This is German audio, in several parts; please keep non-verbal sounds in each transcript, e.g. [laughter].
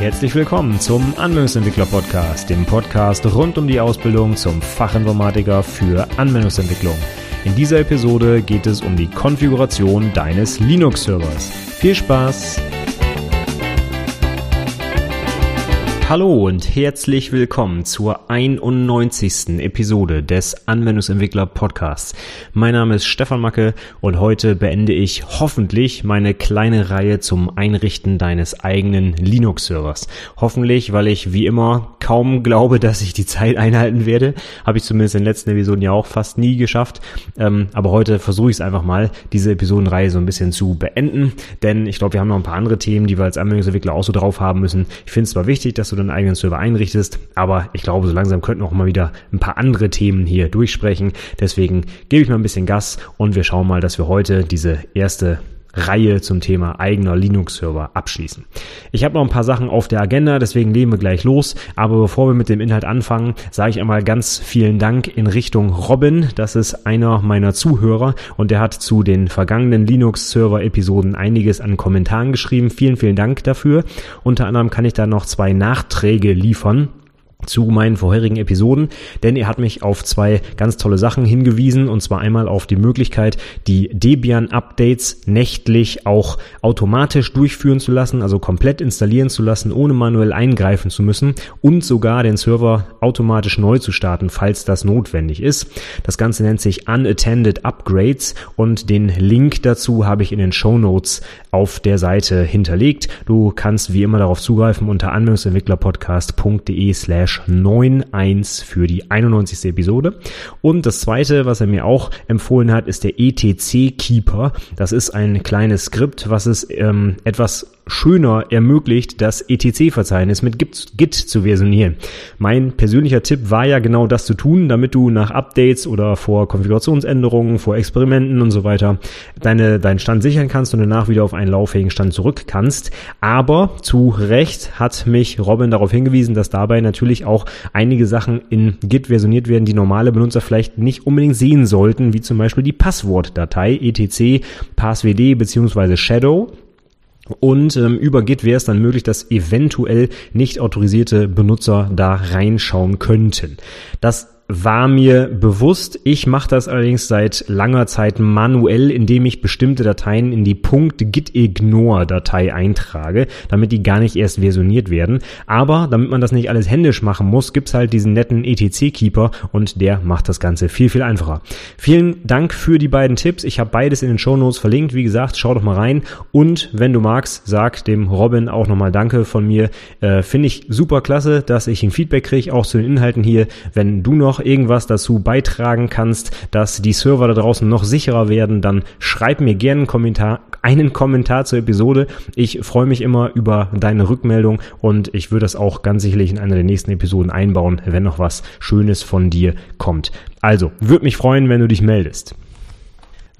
Herzlich willkommen zum Anwendungsentwickler Podcast, dem Podcast rund um die Ausbildung zum Fachinformatiker für Anwendungsentwicklung. In dieser Episode geht es um die Konfiguration deines Linux-Servers. Viel Spaß! Hallo und herzlich willkommen zur 91. Episode des Anwendungsentwickler Podcasts. Mein Name ist Stefan Macke und heute beende ich hoffentlich meine kleine Reihe zum Einrichten deines eigenen Linux-Servers. Hoffentlich, weil ich wie immer kaum glaube, dass ich die Zeit einhalten werde. Habe ich zumindest in den letzten Episoden ja auch fast nie geschafft. Ähm, aber heute versuche ich es einfach mal, diese Episodenreihe so ein bisschen zu beenden. Denn ich glaube, wir haben noch ein paar andere Themen, die wir als Anwendungsentwickler auch so drauf haben müssen. Ich finde es zwar wichtig, dass du deinen eigenen Server einrichtest. Aber ich glaube, so langsam könnten auch mal wieder ein paar andere Themen hier durchsprechen. Deswegen gebe ich mal ein bisschen Gas und wir schauen mal, dass wir heute diese erste Reihe zum Thema eigener Linux-Server abschließen. Ich habe noch ein paar Sachen auf der Agenda, deswegen legen wir gleich los. Aber bevor wir mit dem Inhalt anfangen, sage ich einmal ganz vielen Dank in Richtung Robin. Das ist einer meiner Zuhörer und der hat zu den vergangenen Linux-Server-Episoden einiges an Kommentaren geschrieben. Vielen, vielen Dank dafür. Unter anderem kann ich da noch zwei Nachträge liefern zu meinen vorherigen Episoden, denn er hat mich auf zwei ganz tolle Sachen hingewiesen und zwar einmal auf die Möglichkeit, die Debian-Updates nächtlich auch automatisch durchführen zu lassen, also komplett installieren zu lassen, ohne manuell eingreifen zu müssen und sogar den Server automatisch neu zu starten, falls das notwendig ist. Das Ganze nennt sich Unattended Upgrades und den Link dazu habe ich in den Show Notes auf der Seite hinterlegt. Du kannst wie immer darauf zugreifen unter anwendungsentwicklerpodcast.de slash slash 91 für die 91. Episode. Und das zweite, was er mir auch empfohlen hat, ist der ETC Keeper. Das ist ein kleines Skript, was es ähm, etwas schöner ermöglicht, das ETC-Verzeichnis mit Git zu versionieren. Mein persönlicher Tipp war ja genau das zu tun, damit du nach Updates oder vor Konfigurationsänderungen, vor Experimenten und so weiter deine, deinen Stand sichern kannst und danach wieder auf einen lauffähigen Stand zurück kannst. Aber zu Recht hat mich Robin darauf hingewiesen, dass dabei natürlich auch einige Sachen in Git versioniert werden, die normale Benutzer vielleicht nicht unbedingt sehen sollten, wie zum Beispiel die Passwortdatei etc passwd bzw. shadow und ähm, über Git wäre es dann möglich, dass eventuell nicht autorisierte Benutzer da reinschauen könnten. Das war mir bewusst. Ich mache das allerdings seit langer Zeit manuell, indem ich bestimmte Dateien in die .gitignore-Datei eintrage, damit die gar nicht erst versioniert werden. Aber damit man das nicht alles händisch machen muss, gibt's halt diesen netten ETC-Keeper und der macht das Ganze viel, viel einfacher. Vielen Dank für die beiden Tipps. Ich habe beides in den Show Notes verlinkt. Wie gesagt, schau doch mal rein. Und wenn du magst, sag dem Robin auch nochmal Danke von mir. Äh, Finde ich super klasse, dass ich ein Feedback kriege, auch zu den Inhalten hier. Wenn du noch irgendwas dazu beitragen kannst, dass die Server da draußen noch sicherer werden, dann schreib mir gerne einen Kommentar, einen Kommentar zur Episode. Ich freue mich immer über deine Rückmeldung und ich würde das auch ganz sicherlich in einer der nächsten Episoden einbauen, wenn noch was Schönes von dir kommt. Also, würde mich freuen, wenn du dich meldest.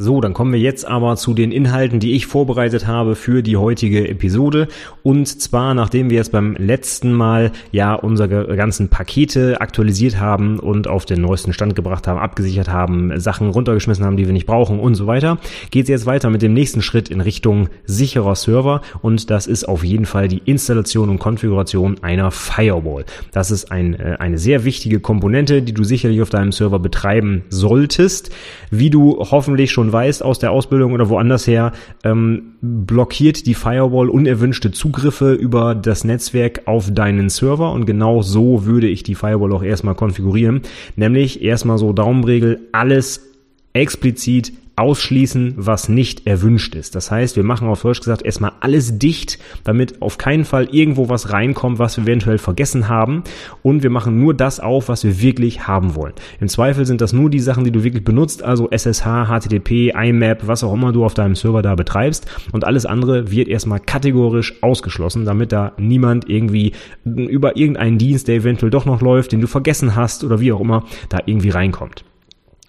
So, dann kommen wir jetzt aber zu den Inhalten, die ich vorbereitet habe für die heutige Episode. Und zwar, nachdem wir jetzt beim letzten Mal ja unsere ganzen Pakete aktualisiert haben und auf den neuesten Stand gebracht haben, abgesichert haben, Sachen runtergeschmissen haben, die wir nicht brauchen und so weiter, geht es jetzt weiter mit dem nächsten Schritt in Richtung sicherer Server. Und das ist auf jeden Fall die Installation und Konfiguration einer Firewall. Das ist ein, äh, eine sehr wichtige Komponente, die du sicherlich auf deinem Server betreiben solltest. Wie du hoffentlich schon weißt aus der Ausbildung oder woanders her, ähm, blockiert die Firewall unerwünschte Zugriffe über das Netzwerk auf deinen Server und genau so würde ich die Firewall auch erstmal konfigurieren. Nämlich erstmal so Daumenregel, alles explizit ausschließen, was nicht erwünscht ist. Das heißt, wir machen auf Deutsch gesagt erstmal alles dicht, damit auf keinen Fall irgendwo was reinkommt, was wir eventuell vergessen haben. Und wir machen nur das auf, was wir wirklich haben wollen. Im Zweifel sind das nur die Sachen, die du wirklich benutzt, also SSH, HTTP, IMAP, was auch immer du auf deinem Server da betreibst. Und alles andere wird erstmal kategorisch ausgeschlossen, damit da niemand irgendwie über irgendeinen Dienst, der eventuell doch noch läuft, den du vergessen hast oder wie auch immer, da irgendwie reinkommt.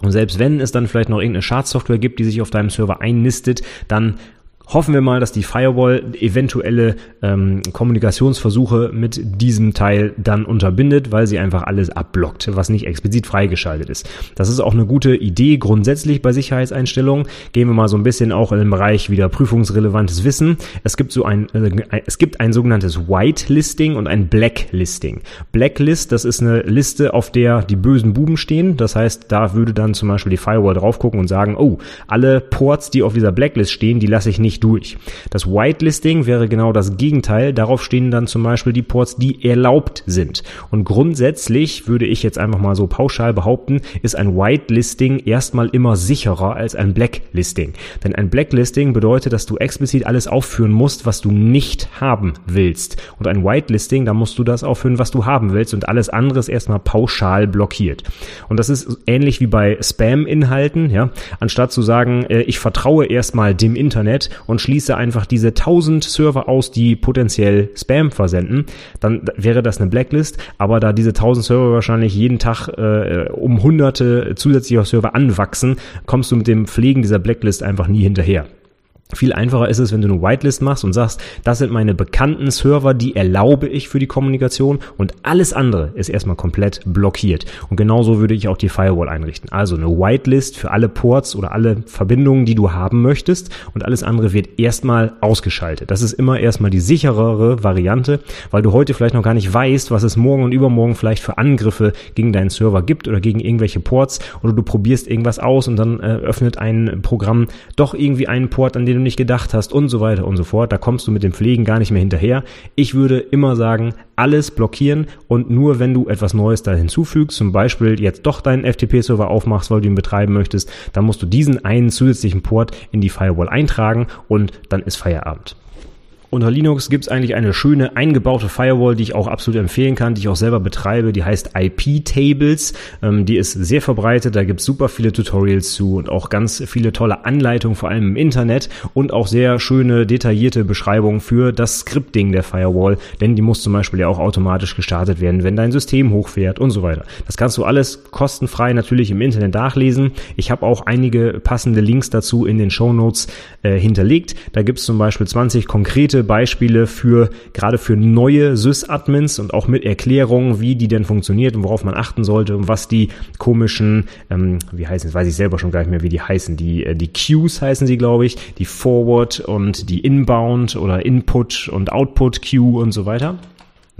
Und selbst wenn es dann vielleicht noch irgendeine Schadsoftware gibt, die sich auf deinem Server einnistet, dann Hoffen wir mal, dass die Firewall eventuelle ähm, Kommunikationsversuche mit diesem Teil dann unterbindet, weil sie einfach alles abblockt, was nicht explizit freigeschaltet ist. Das ist auch eine gute Idee grundsätzlich bei Sicherheitseinstellungen. Gehen wir mal so ein bisschen auch in den Bereich wieder prüfungsrelevantes Wissen. Es gibt so ein, äh, es gibt ein sogenanntes Whitelisting und ein Blacklisting. Blacklist, das ist eine Liste, auf der die bösen Buben stehen. Das heißt, da würde dann zum Beispiel die Firewall drauf gucken und sagen, oh, alle Ports, die auf dieser Blacklist stehen, die lasse ich nicht durch. Das Whitelisting wäre genau das Gegenteil. Darauf stehen dann zum Beispiel die Ports, die erlaubt sind. Und grundsätzlich würde ich jetzt einfach mal so pauschal behaupten, ist ein Whitelisting erstmal immer sicherer als ein Blacklisting. Denn ein Blacklisting bedeutet, dass du explizit alles aufführen musst, was du nicht haben willst. Und ein Whitelisting, da musst du das aufführen, was du haben willst und alles andere ist erstmal pauschal blockiert. Und das ist ähnlich wie bei Spam-Inhalten, ja. Anstatt zu sagen, äh, ich vertraue erstmal dem Internet und schließe einfach diese 1000 Server aus, die potenziell Spam versenden, dann wäre das eine Blacklist. Aber da diese 1000 Server wahrscheinlich jeden Tag äh, um hunderte zusätzlicher Server anwachsen, kommst du mit dem Pflegen dieser Blacklist einfach nie hinterher. Viel einfacher ist es, wenn du eine Whitelist machst und sagst, das sind meine bekannten Server, die erlaube ich für die Kommunikation und alles andere ist erstmal komplett blockiert. Und genauso würde ich auch die Firewall einrichten. Also eine Whitelist für alle Ports oder alle Verbindungen, die du haben möchtest und alles andere wird erstmal ausgeschaltet. Das ist immer erstmal die sicherere Variante, weil du heute vielleicht noch gar nicht weißt, was es morgen und übermorgen vielleicht für Angriffe gegen deinen Server gibt oder gegen irgendwelche Ports oder du probierst irgendwas aus und dann äh, öffnet ein Programm doch irgendwie einen Port, an den du nicht gedacht hast und so weiter und so fort. Da kommst du mit dem Pflegen gar nicht mehr hinterher. Ich würde immer sagen, alles blockieren und nur wenn du etwas Neues da hinzufügst, zum Beispiel jetzt doch deinen FTP-Server aufmachst, weil du ihn betreiben möchtest, dann musst du diesen einen zusätzlichen Port in die Firewall eintragen und dann ist Feierabend. Unter Linux gibt es eigentlich eine schöne eingebaute Firewall, die ich auch absolut empfehlen kann, die ich auch selber betreibe. Die heißt IP-Tables. Ähm, die ist sehr verbreitet. Da gibt es super viele Tutorials zu und auch ganz viele tolle Anleitungen, vor allem im Internet und auch sehr schöne detaillierte Beschreibungen für das Scripting der Firewall. Denn die muss zum Beispiel ja auch automatisch gestartet werden, wenn dein System hochfährt und so weiter. Das kannst du alles kostenfrei natürlich im Internet nachlesen. Ich habe auch einige passende Links dazu in den Show Notes äh, hinterlegt. Da gibt es zum Beispiel 20 konkrete Beispiele für gerade für neue Sys-Admins und auch mit Erklärungen, wie die denn funktioniert und worauf man achten sollte und was die komischen, ähm, wie heißen es, weiß ich selber schon gar nicht mehr, wie die heißen. Die, äh, die Queues heißen sie, glaube ich, die Forward und die Inbound oder Input und Output Queue und so weiter.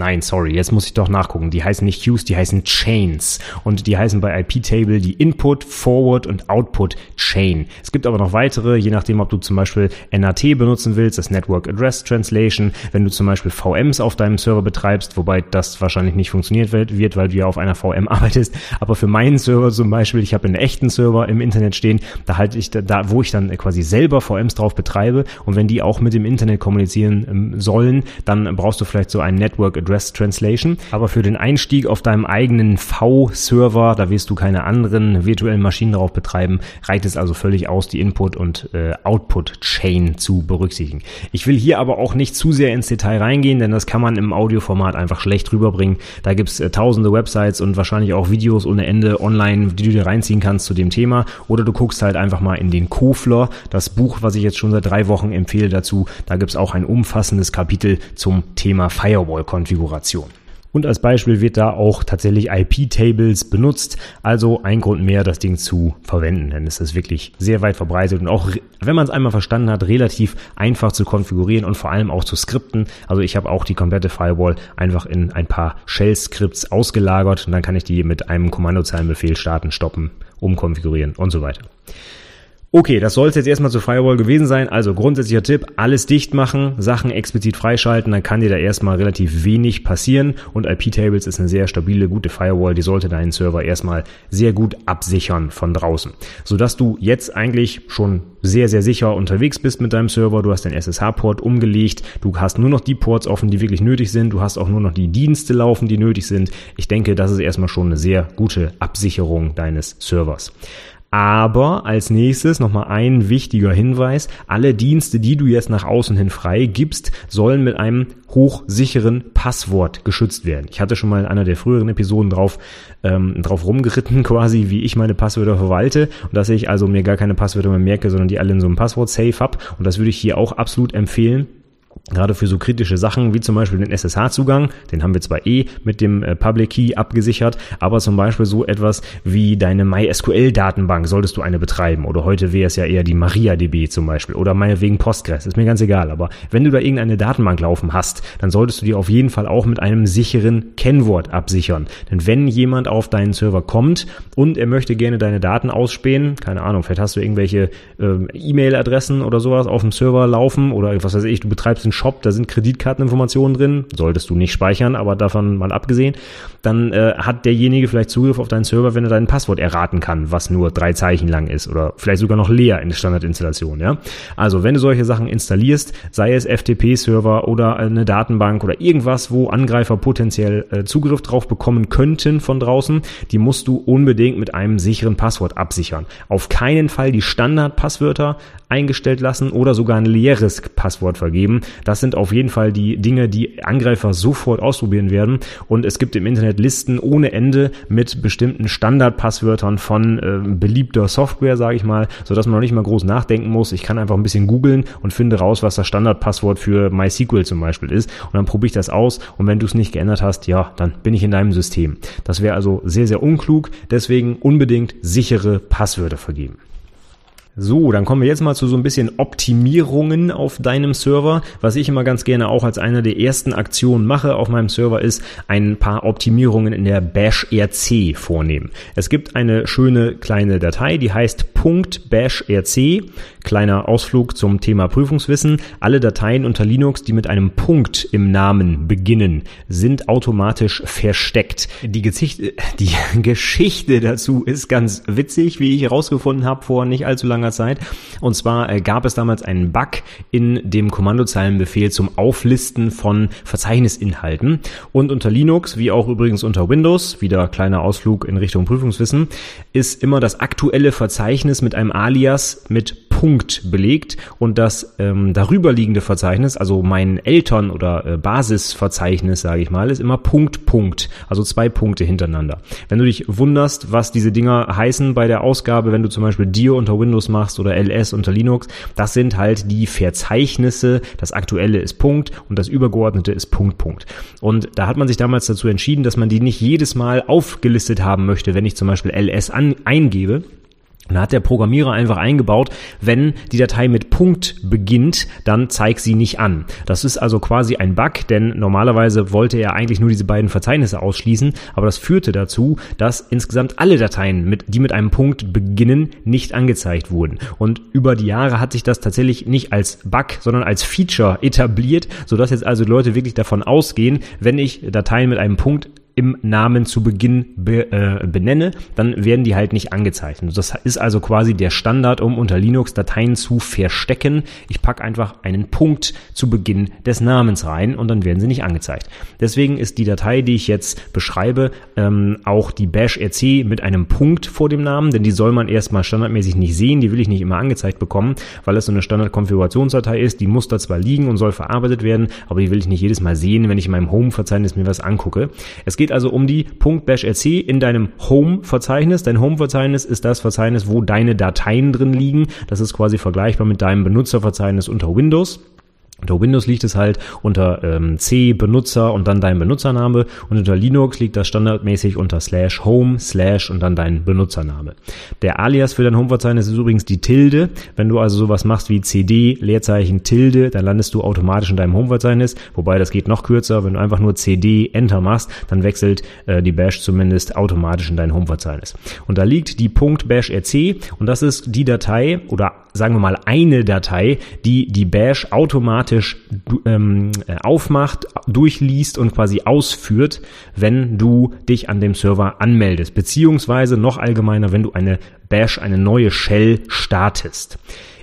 Nein, sorry, jetzt muss ich doch nachgucken. Die heißen nicht Queues, die heißen Chains. Und die heißen bei IP-Table die Input, Forward und Output Chain. Es gibt aber noch weitere, je nachdem, ob du zum Beispiel NAT benutzen willst, das Network Address Translation. Wenn du zum Beispiel VMs auf deinem Server betreibst, wobei das wahrscheinlich nicht funktioniert wird, weil du ja auf einer VM [laughs] arbeitest. Aber für meinen Server zum Beispiel, ich habe einen echten Server im Internet stehen, da halte ich da, wo ich dann quasi selber VMs drauf betreibe. Und wenn die auch mit dem Internet kommunizieren ähm, sollen, dann brauchst du vielleicht so ein Network Address Address Translation. Aber für den Einstieg auf deinem eigenen V-Server, da wirst du keine anderen virtuellen Maschinen drauf betreiben, reicht es also völlig aus, die Input- und äh, Output-Chain zu berücksichtigen. Ich will hier aber auch nicht zu sehr ins Detail reingehen, denn das kann man im Audioformat einfach schlecht rüberbringen. Da gibt's äh, tausende Websites und wahrscheinlich auch Videos ohne Ende online, die du dir reinziehen kannst zu dem Thema. Oder du guckst halt einfach mal in den Kofler, das Buch, was ich jetzt schon seit drei Wochen empfehle dazu. Da gibt's auch ein umfassendes Kapitel zum Thema Firewall-Konfiguration. Konfiguration. Und als Beispiel wird da auch tatsächlich IP-Tables benutzt. Also ein Grund mehr, das Ding zu verwenden, denn es ist wirklich sehr weit verbreitet und auch, wenn man es einmal verstanden hat, relativ einfach zu konfigurieren und vor allem auch zu skripten. Also ich habe auch die komplette Firewall einfach in ein paar Shell-Skripts ausgelagert und dann kann ich die mit einem Kommandozeilenbefehl starten, stoppen, umkonfigurieren und so weiter. Okay, das soll es jetzt erstmal zur Firewall gewesen sein. Also grundsätzlicher Tipp, alles dicht machen, Sachen explizit freischalten, dann kann dir da erstmal relativ wenig passieren. Und IP-Tables ist eine sehr stabile, gute Firewall, die sollte deinen Server erstmal sehr gut absichern von draußen. Sodass du jetzt eigentlich schon sehr, sehr sicher unterwegs bist mit deinem Server. Du hast den SSH-Port umgelegt, du hast nur noch die Ports offen, die wirklich nötig sind, du hast auch nur noch die Dienste laufen, die nötig sind. Ich denke, das ist erstmal schon eine sehr gute Absicherung deines Servers. Aber als nächstes nochmal ein wichtiger Hinweis. Alle Dienste, die du jetzt nach außen hin frei gibst, sollen mit einem hochsicheren Passwort geschützt werden. Ich hatte schon mal in einer der früheren Episoden drauf, ähm, drauf rumgeritten [laughs] quasi, wie ich meine Passwörter verwalte und dass ich also mir gar keine Passwörter mehr merke, sondern die alle in so einem Passwort-Safe habe. Und das würde ich hier auch absolut empfehlen Gerade für so kritische Sachen wie zum Beispiel den SSH-Zugang, den haben wir zwar eh mit dem äh, Public Key abgesichert, aber zum Beispiel so etwas wie deine MySQL-Datenbank solltest du eine betreiben oder heute wäre es ja eher die MariaDB zum Beispiel oder meinetwegen Postgres, ist mir ganz egal, aber wenn du da irgendeine Datenbank laufen hast, dann solltest du die auf jeden Fall auch mit einem sicheren Kennwort absichern. Denn wenn jemand auf deinen Server kommt und er möchte gerne deine Daten ausspähen, keine Ahnung, vielleicht hast du irgendwelche äh, E-Mail-Adressen oder sowas auf dem Server laufen oder was weiß ich, du betreibst einen Shop, da sind Kreditkarteninformationen drin, solltest du nicht speichern, aber davon mal abgesehen, dann äh, hat derjenige vielleicht Zugriff auf deinen Server, wenn er dein Passwort erraten kann, was nur drei Zeichen lang ist oder vielleicht sogar noch leer in der Standardinstallation. Ja? Also wenn du solche Sachen installierst, sei es FTP-Server oder eine Datenbank oder irgendwas, wo Angreifer potenziell äh, Zugriff drauf bekommen könnten von draußen, die musst du unbedingt mit einem sicheren Passwort absichern. Auf keinen Fall die Standardpasswörter eingestellt lassen oder sogar ein leeres Passwort vergeben. Das sind auf jeden Fall die Dinge, die Angreifer sofort ausprobieren werden. Und es gibt im Internet Listen ohne Ende mit bestimmten Standardpasswörtern von äh, beliebter Software, sage ich mal, so dass man noch nicht mal groß nachdenken muss. Ich kann einfach ein bisschen googeln und finde raus, was das Standardpasswort für MySQL zum Beispiel ist. Und dann probiere ich das aus. Und wenn du es nicht geändert hast, ja, dann bin ich in deinem System. Das wäre also sehr, sehr unklug. Deswegen unbedingt sichere Passwörter vergeben. So, dann kommen wir jetzt mal zu so ein bisschen Optimierungen auf deinem Server. Was ich immer ganz gerne auch als eine der ersten Aktionen mache auf meinem Server ist ein paar Optimierungen in der Bash RC vornehmen. Es gibt eine schöne kleine Datei, die heißt .bashrc. Kleiner Ausflug zum Thema Prüfungswissen. Alle Dateien unter Linux, die mit einem Punkt im Namen beginnen, sind automatisch versteckt. Die, Geschichte, [laughs] die Geschichte dazu ist ganz witzig, wie ich herausgefunden habe vor nicht allzu langer langer Zeit. Und zwar äh, gab es damals einen Bug in dem Kommandozeilenbefehl zum Auflisten von Verzeichnisinhalten. Und unter Linux, wie auch übrigens unter Windows, wieder kleiner Ausflug in Richtung Prüfungswissen, ist immer das aktuelle Verzeichnis mit einem Alias mit Punkt belegt und das ähm, darüberliegende Verzeichnis, also mein Eltern- oder äh, Basisverzeichnis, sage ich mal, ist immer Punkt, Punkt, also zwei Punkte hintereinander. Wenn du dich wunderst, was diese Dinger heißen bei der Ausgabe, wenn du zum Beispiel dir unter Windows machst oder ls unter Linux, das sind halt die Verzeichnisse, das aktuelle ist Punkt und das übergeordnete ist Punkt, Punkt. Und da hat man sich damals dazu entschieden, dass man die nicht jedes Mal aufgelistet haben möchte, wenn ich zum Beispiel ls an, eingebe, und da hat der Programmierer einfach eingebaut, wenn die Datei mit Punkt beginnt, dann zeig sie nicht an. Das ist also quasi ein Bug, denn normalerweise wollte er eigentlich nur diese beiden Verzeichnisse ausschließen, aber das führte dazu, dass insgesamt alle Dateien, mit, die mit einem Punkt beginnen, nicht angezeigt wurden. Und über die Jahre hat sich das tatsächlich nicht als Bug, sondern als Feature etabliert, sodass jetzt also Leute wirklich davon ausgehen, wenn ich Dateien mit einem Punkt im Namen zu Beginn be, äh, benenne, dann werden die halt nicht angezeichnet. Das ist also quasi der Standard, um unter Linux Dateien zu verstecken. Ich packe einfach einen Punkt zu Beginn des Namens rein und dann werden sie nicht angezeigt. Deswegen ist die Datei, die ich jetzt beschreibe, ähm, auch die Bash RC mit einem Punkt vor dem Namen, denn die soll man erstmal standardmäßig nicht sehen, die will ich nicht immer angezeigt bekommen, weil es so eine Standard-Konfigurationsdatei ist, die muss da zwar liegen und soll verarbeitet werden, aber die will ich nicht jedes Mal sehen, wenn ich in meinem Home-Verzeichnis mir was angucke. Es geht also um die .bashrc in deinem Home-Verzeichnis. Dein Home-Verzeichnis ist das Verzeichnis, wo deine Dateien drin liegen. Das ist quasi vergleichbar mit deinem Benutzerverzeichnis unter Windows. Unter Windows liegt es halt unter ähm, C Benutzer und dann dein Benutzername und unter Linux liegt das standardmäßig unter slash home slash und dann dein Benutzername. Der Alias für dein Home-Verzeichnis ist übrigens die Tilde. Wenn du also sowas machst wie CD Leerzeichen Tilde, dann landest du automatisch in deinem Home-Verzeichnis, wobei das geht noch kürzer. Wenn du einfach nur CD Enter machst, dann wechselt äh, die Bash zumindest automatisch in dein Home-Verzeichnis. Und da liegt die .bashrc und das ist die Datei oder sagen wir mal eine Datei, die die Bash automatisch ähm, äh, aufmacht, durchliest und quasi ausführt, wenn du dich an dem Server anmeldest, beziehungsweise noch allgemeiner, wenn du eine Bash, eine neue Shell startest.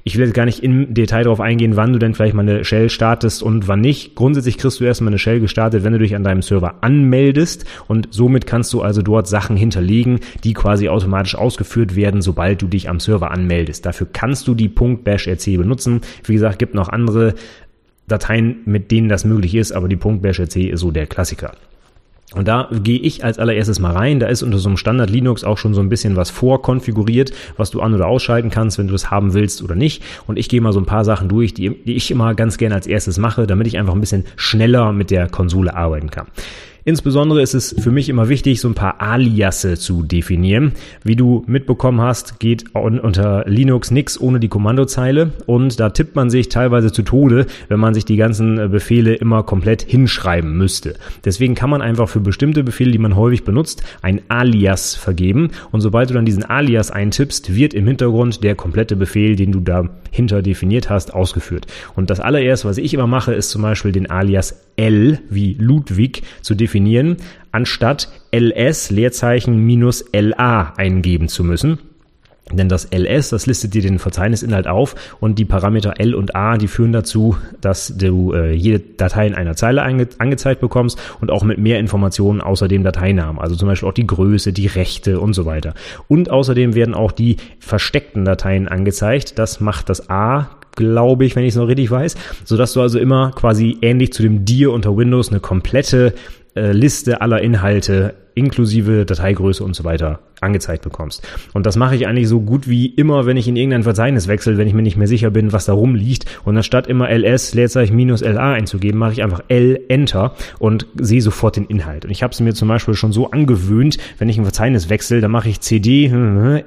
ich will jetzt gar nicht im Detail darauf eingehen, wann du denn vielleicht mal eine Shell startest und wann nicht. Grundsätzlich kriegst du erstmal eine Shell gestartet, wenn du dich an deinem Server anmeldest und somit kannst du also dort Sachen hinterlegen, die quasi automatisch ausgeführt werden, sobald du dich am Server anmeldest. Dafür kannst du die .bashrc benutzen. Wie gesagt, gibt noch andere Dateien, mit denen das möglich ist, aber die .bashrc ist so der Klassiker. Und da gehe ich als allererstes mal rein. Da ist unter so einem Standard Linux auch schon so ein bisschen was vorkonfiguriert, was du an- oder ausschalten kannst, wenn du das haben willst oder nicht. Und ich gehe mal so ein paar Sachen durch, die, die ich immer ganz gerne als erstes mache, damit ich einfach ein bisschen schneller mit der Konsole arbeiten kann. Insbesondere ist es für mich immer wichtig, so ein paar Aliasse zu definieren. Wie du mitbekommen hast, geht unter Linux nichts ohne die Kommandozeile und da tippt man sich teilweise zu Tode, wenn man sich die ganzen äh, Befehle immer komplett hinschreiben müsste. Deswegen kann man einfach für bestimmte Befehle, die man häufig benutzt, ein Alias vergeben und sobald du dann diesen Alias eintippst, wird im Hintergrund der komplette Befehl, den du dahinter definiert hast, ausgeführt. Und das allererste, was ich immer mache, ist zum Beispiel den Alias L wie Ludwig zu definieren, anstatt ls Leerzeichen minus la eingeben zu müssen. Denn das ls, das listet dir den Verzeichnisinhalt auf und die Parameter l und a, die führen dazu, dass du äh, jede Datei in einer Zeile ange angezeigt bekommst und auch mit mehr Informationen außer dem Dateinamen. Also zum Beispiel auch die Größe, die Rechte und so weiter. Und außerdem werden auch die versteckten Dateien angezeigt. Das macht das a glaube ich, wenn ich es noch richtig weiß, sodass du also immer quasi ähnlich zu dem Dir unter Windows eine komplette äh, Liste aller Inhalte inklusive Dateigröße und so weiter angezeigt bekommst. Und das mache ich eigentlich so gut wie immer, wenn ich in irgendein Verzeichnis wechsle, wenn ich mir nicht mehr sicher bin, was da rumliegt. Und anstatt immer ls Leerzeichen minus la einzugeben, mache ich einfach l Enter und sehe sofort den Inhalt. Und ich habe es mir zum Beispiel schon so angewöhnt, wenn ich ein Verzeichnis wechsle, dann mache ich cd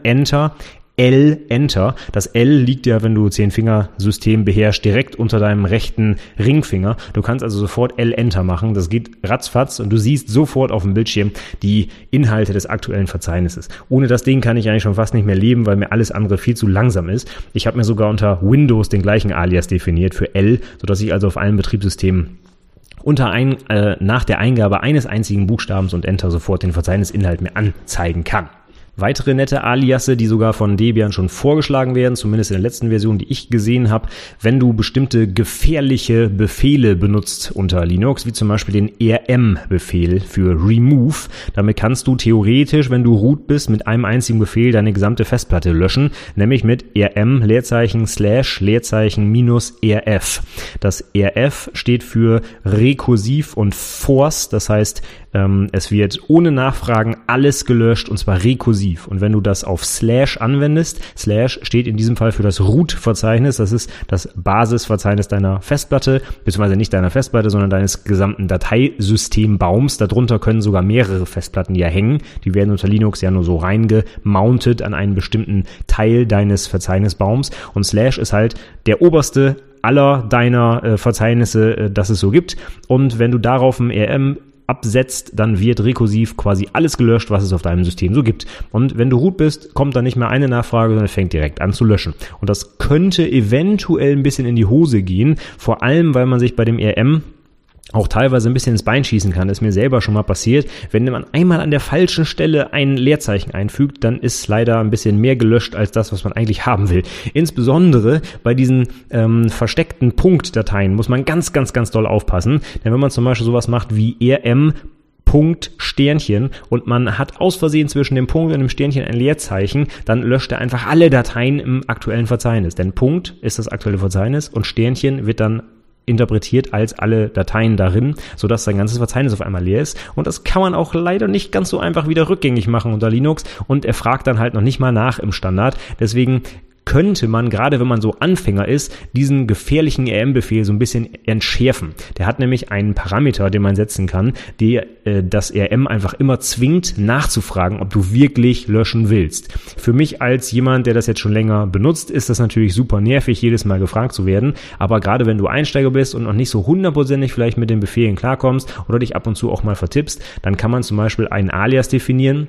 Enter L Enter. Das L liegt ja, wenn du Zehn-Finger-System beherrschst, direkt unter deinem rechten Ringfinger. Du kannst also sofort L Enter machen. Das geht ratzfatz und du siehst sofort auf dem Bildschirm die Inhalte des aktuellen Verzeichnisses. Ohne das Ding kann ich eigentlich schon fast nicht mehr leben, weil mir alles andere viel zu langsam ist. Ich habe mir sogar unter Windows den gleichen Alias definiert für L, sodass ich also auf allen Betriebssystemen unter ein, äh, nach der Eingabe eines einzigen Buchstabens und Enter sofort den Verzeichnisinhalt mir anzeigen kann. Weitere nette Aliasse, die sogar von Debian schon vorgeschlagen werden, zumindest in der letzten Version, die ich gesehen habe, wenn du bestimmte gefährliche Befehle benutzt unter Linux, wie zum Beispiel den rm-Befehl für remove. Damit kannst du theoretisch, wenn du root bist, mit einem einzigen Befehl deine gesamte Festplatte löschen, nämlich mit rm Leerzeichen slash Leerzeichen minus rf. Das rf steht für rekursiv und force, das heißt, ähm, es wird ohne Nachfragen alles gelöscht und zwar rekursiv. Und wenn du das auf Slash anwendest, Slash steht in diesem Fall für das Root-Verzeichnis. Das ist das Basisverzeichnis deiner Festplatte, beziehungsweise nicht deiner Festplatte, sondern deines gesamten Dateisystembaums. Darunter können sogar mehrere Festplatten ja hängen. Die werden unter Linux ja nur so reingemountet an einen bestimmten Teil deines Verzeichnisbaums. Und Slash ist halt der oberste aller deiner äh, Verzeichnisse, äh, das es so gibt. Und wenn du darauf ein RM absetzt, dann wird rekursiv quasi alles gelöscht, was es auf deinem System so gibt. Und wenn du root bist, kommt dann nicht mehr eine Nachfrage, sondern fängt direkt an zu löschen. Und das könnte eventuell ein bisschen in die Hose gehen, vor allem weil man sich bei dem RM auch teilweise ein bisschen ins Bein schießen kann. Das ist mir selber schon mal passiert. Wenn man einmal an der falschen Stelle ein Leerzeichen einfügt, dann ist leider ein bisschen mehr gelöscht als das, was man eigentlich haben will. Insbesondere bei diesen ähm, versteckten Punktdateien muss man ganz, ganz, ganz doll aufpassen. Denn wenn man zum Beispiel sowas macht wie rm Punkt Sternchen und man hat aus Versehen zwischen dem Punkt und dem Sternchen ein Leerzeichen, dann löscht er einfach alle Dateien im aktuellen Verzeichnis. Denn Punkt ist das aktuelle Verzeichnis und Sternchen wird dann interpretiert als alle Dateien darin, sodass sein ganzes Verzeichnis auf einmal leer ist. Und das kann man auch leider nicht ganz so einfach wieder rückgängig machen unter Linux. Und er fragt dann halt noch nicht mal nach im Standard. Deswegen könnte man, gerade wenn man so Anfänger ist, diesen gefährlichen RM-Befehl so ein bisschen entschärfen. Der hat nämlich einen Parameter, den man setzen kann, der äh, das RM einfach immer zwingt, nachzufragen, ob du wirklich löschen willst. Für mich als jemand, der das jetzt schon länger benutzt, ist das natürlich super nervig, jedes Mal gefragt zu werden. Aber gerade wenn du Einsteiger bist und noch nicht so hundertprozentig vielleicht mit den Befehlen klarkommst oder dich ab und zu auch mal vertippst, dann kann man zum Beispiel einen Alias definieren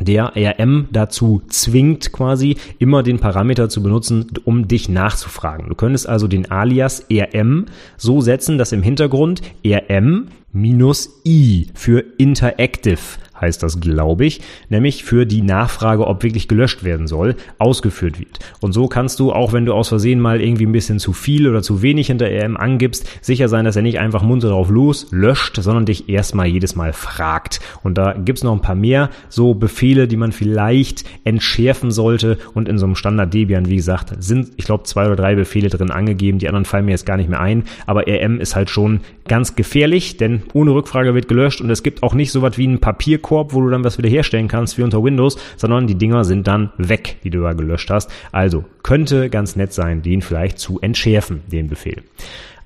der RM dazu zwingt, quasi immer den Parameter zu benutzen, um dich nachzufragen. Du könntest also den Alias RM so setzen, dass im Hintergrund RM minus I für Interactive heißt das, glaube ich, nämlich für die Nachfrage, ob wirklich gelöscht werden soll, ausgeführt wird. Und so kannst du, auch wenn du aus Versehen mal irgendwie ein bisschen zu viel oder zu wenig hinter RM angibst, sicher sein, dass er nicht einfach munter drauf los löscht, sondern dich erstmal jedes Mal fragt. Und da gibt's noch ein paar mehr so Befehle, die man vielleicht entschärfen sollte. Und in so einem Standard Debian, wie gesagt, sind, ich glaube, zwei oder drei Befehle drin angegeben. Die anderen fallen mir jetzt gar nicht mehr ein. Aber RM ist halt schon ganz gefährlich, denn ohne Rückfrage wird gelöscht und es gibt auch nicht so was wie einen Papierkorb, wo du dann was wieder herstellen kannst wie unter Windows, sondern die Dinger sind dann weg, die du da gelöscht hast. Also könnte ganz nett sein, den vielleicht zu entschärfen, den Befehl.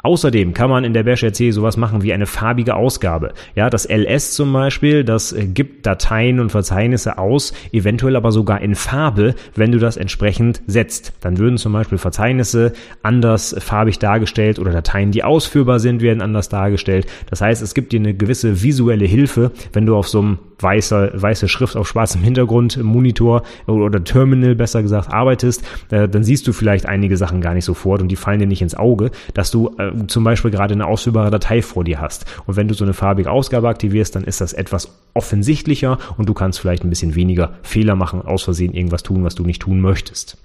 Außerdem kann man in der Bash RC sowas machen wie eine farbige Ausgabe. Ja, das LS zum Beispiel, das äh, gibt Dateien und Verzeichnisse aus, eventuell aber sogar in Farbe, wenn du das entsprechend setzt. Dann würden zum Beispiel Verzeichnisse anders farbig dargestellt oder Dateien, die ausführbar sind, werden anders dargestellt. Das heißt, es gibt dir eine gewisse visuelle Hilfe, wenn du auf so einem weißer, weiße Schrift auf schwarzem Hintergrund, Monitor oder Terminal besser gesagt arbeitest, äh, dann siehst du vielleicht einige Sachen gar nicht sofort und die fallen dir nicht ins Auge, dass du äh, zum Beispiel gerade eine ausführbare Datei vor dir hast. Und wenn du so eine farbige Ausgabe aktivierst, dann ist das etwas offensichtlicher und du kannst vielleicht ein bisschen weniger Fehler machen, aus Versehen irgendwas tun, was du nicht tun möchtest.